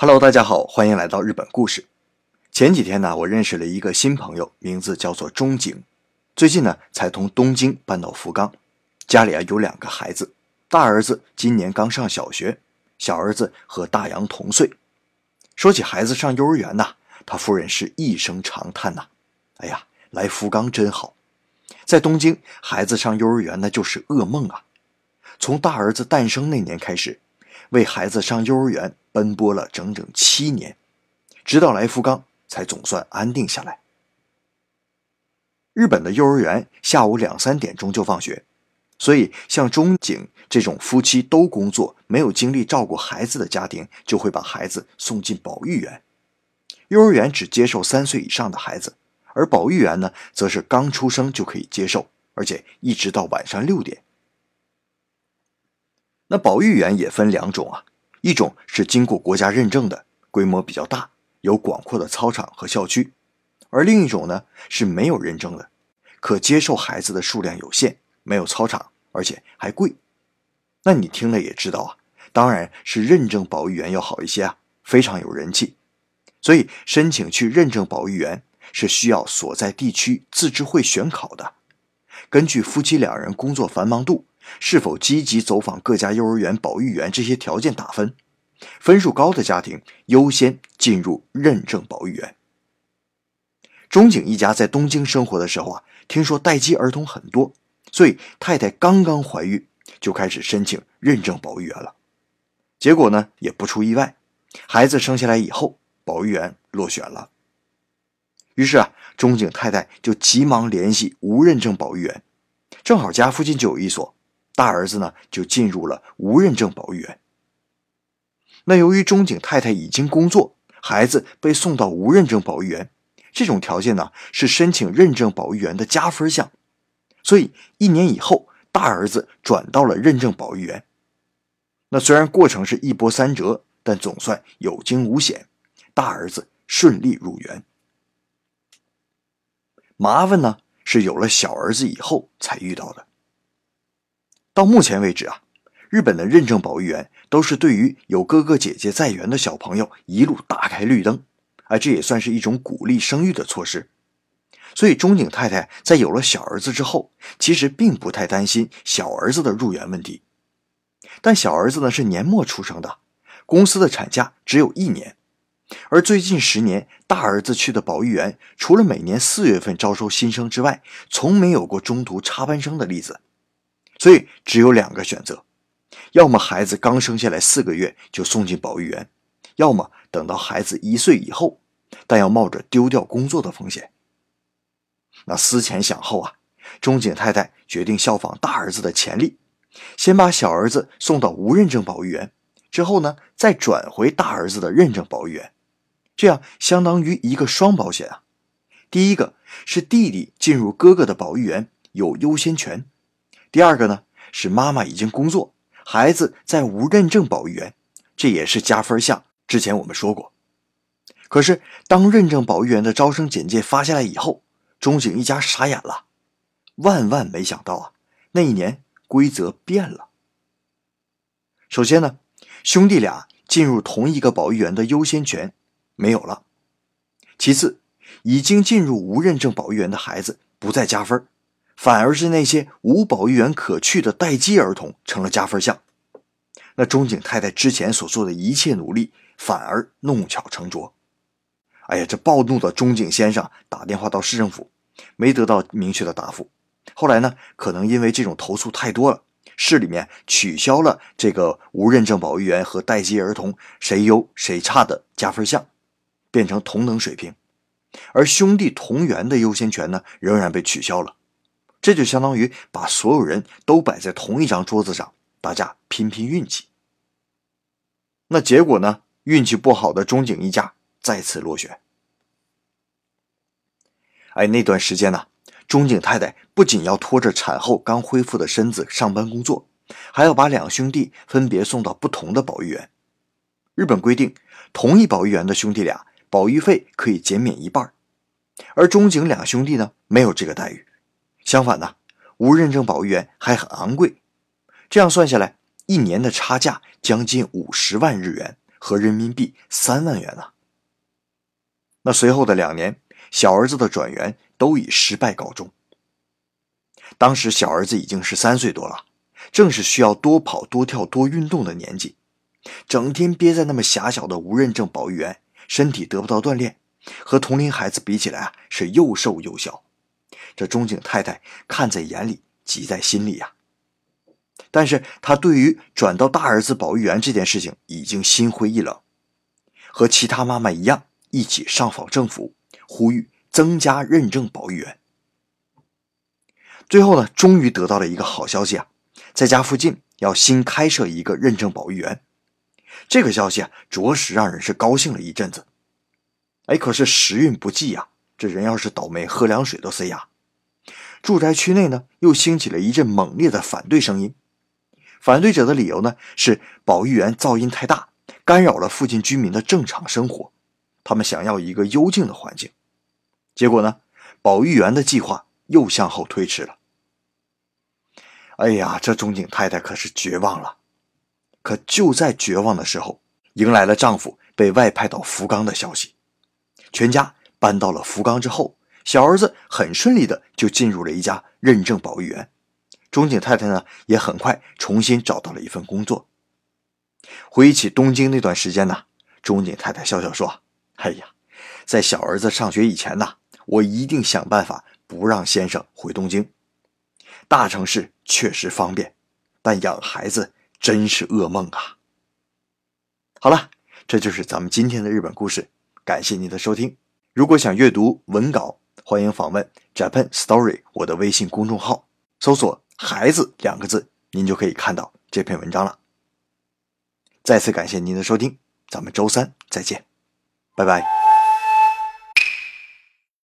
Hello，大家好，欢迎来到日本故事。前几天呢，我认识了一个新朋友，名字叫做中井。最近呢，才从东京搬到福冈，家里啊有两个孩子，大儿子今年刚上小学，小儿子和大洋同岁。说起孩子上幼儿园呐，他夫人是一声长叹呐：“哎呀，来福冈真好，在东京孩子上幼儿园那就是噩梦啊！从大儿子诞生那年开始。”为孩子上幼儿园奔波了整整七年，直到来福冈才总算安定下来。日本的幼儿园下午两三点钟就放学，所以像中井这种夫妻都工作、没有精力照顾孩子的家庭，就会把孩子送进保育园。幼儿园只接受三岁以上的孩子，而保育园呢，则是刚出生就可以接受，而且一直到晚上六点。那保育园也分两种啊，一种是经过国家认证的，规模比较大，有广阔的操场和校区；而另一种呢是没有认证的，可接受孩子的数量有限，没有操场，而且还贵。那你听了也知道啊，当然是认证保育员要好一些啊，非常有人气。所以申请去认证保育员是需要所在地区自治会选考的，根据夫妻两人工作繁忙度。是否积极走访各家幼儿园、保育园这些条件打分，分数高的家庭优先进入认证保育园。中井一家在东京生活的时候啊，听说待机儿童很多，所以太太刚刚怀孕就开始申请认证保育员了。结果呢，也不出意外，孩子生下来以后，保育员落选了。于是啊，中井太太就急忙联系无认证保育员，正好家附近就有一所。大儿子呢，就进入了无认证保育园。那由于中井太太已经工作，孩子被送到无认证保育园，这种条件呢是申请认证保育园的加分项，所以一年以后，大儿子转到了认证保育园。那虽然过程是一波三折，但总算有惊无险，大儿子顺利入园。麻烦呢是有了小儿子以后才遇到的。到目前为止啊，日本的认证保育员都是对于有哥哥姐姐在园的小朋友一路打开绿灯，而这也算是一种鼓励生育的措施。所以中井太太在有了小儿子之后，其实并不太担心小儿子的入园问题。但小儿子呢是年末出生的，公司的产假只有一年，而最近十年大儿子去的保育园，除了每年四月份招收新生之外，从没有过中途插班生的例子。所以只有两个选择，要么孩子刚生下来四个月就送进保育园，要么等到孩子一岁以后，但要冒着丢掉工作的风险。那思前想后啊，中井太太决定效仿大儿子的潜力，先把小儿子送到无认证保育园，之后呢再转回大儿子的认证保育园，这样相当于一个双保险啊。第一个是弟弟进入哥哥的保育园有优先权。第二个呢，是妈妈已经工作，孩子在无认证保育园，这也是加分项。之前我们说过。可是当认证保育员的招生简介发下来以后，中井一家傻眼了，万万没想到啊，那一年规则变了。首先呢，兄弟俩进入同一个保育园的优先权没有了。其次，已经进入无认证保育园的孩子不再加分。反而是那些无保育员可去的待机儿童成了加分项，那中井太太之前所做的一切努力反而弄巧成拙。哎呀，这暴怒的中井先生打电话到市政府，没得到明确的答复。后来呢，可能因为这种投诉太多了，市里面取消了这个无认证保育员和待机儿童谁优谁差的加分项，变成同等水平，而兄弟同源的优先权呢，仍然被取消了。这就相当于把所有人都摆在同一张桌子上，大家拼拼运气。那结果呢？运气不好的中井一家再次落选。哎，那段时间呢，中井太太不仅要拖着产后刚恢复的身子上班工作，还要把两兄弟分别送到不同的保育园。日本规定，同一保育园的兄弟俩保育费可以减免一半，而中井两兄弟呢，没有这个待遇。相反呢，无认证保育员还很昂贵，这样算下来，一年的差价将近五十万日元，和人民币三万元呢。那随后的两年，小儿子的转园都以失败告终。当时小儿子已经是三岁多了，正是需要多跑、多跳、多运动的年纪，整天憋在那么狭小的无认证保育园，身体得不到锻炼，和同龄孩子比起来啊，是又瘦又小。这中井太太看在眼里，急在心里呀。但是她对于转到大儿子保育员这件事情已经心灰意冷，和其他妈妈一样，一起上访政府，呼吁增加认证保育员。最后呢，终于得到了一个好消息啊，在家附近要新开设一个认证保育员。这个消息啊，着实让人是高兴了一阵子。哎，可是时运不济呀，这人要是倒霉，喝凉水都塞牙。住宅区内呢，又兴起了一阵猛烈的反对声音。反对者的理由呢，是保育员噪音太大，干扰了附近居民的正常生活。他们想要一个幽静的环境。结果呢，保育员的计划又向后推迟了。哎呀，这中井太太可是绝望了。可就在绝望的时候，迎来了丈夫被外派到福冈的消息。全家搬到了福冈之后，小儿子很顺利的就进入了一家认证保育员。中井太太呢，也很快重新找到了一份工作。回忆起东京那段时间呢，中井太太笑笑说：“哎呀，在小儿子上学以前呢，我一定想办法不让先生回东京。大城市确实方便，但养孩子真是噩梦啊。”好了，这就是咱们今天的日本故事。感谢您的收听。如果想阅读文稿，欢迎访问 Japan Story 我的微信公众号，搜索。孩子两个字，您就可以看到这篇文章了。再次感谢您的收听，咱们周三再见，拜拜。